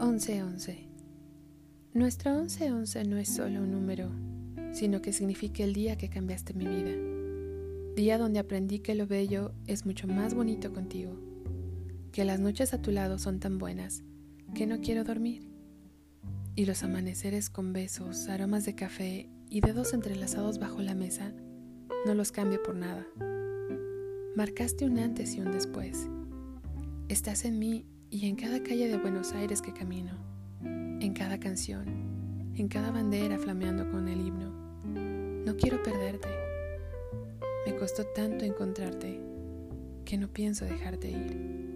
1111. Nuestro 1111 no es solo un número, sino que significa el día que cambiaste mi vida. Día donde aprendí que lo bello es mucho más bonito contigo, que las noches a tu lado son tan buenas que no quiero dormir. Y los amaneceres con besos, aromas de café y dedos entrelazados bajo la mesa no los cambio por nada. Marcaste un antes y un después. Estás en mí y en cada calle de Buenos Aires que camino, en cada canción, en cada bandera flameando con el himno. No quiero perderte. Me costó tanto encontrarte que no pienso dejarte ir.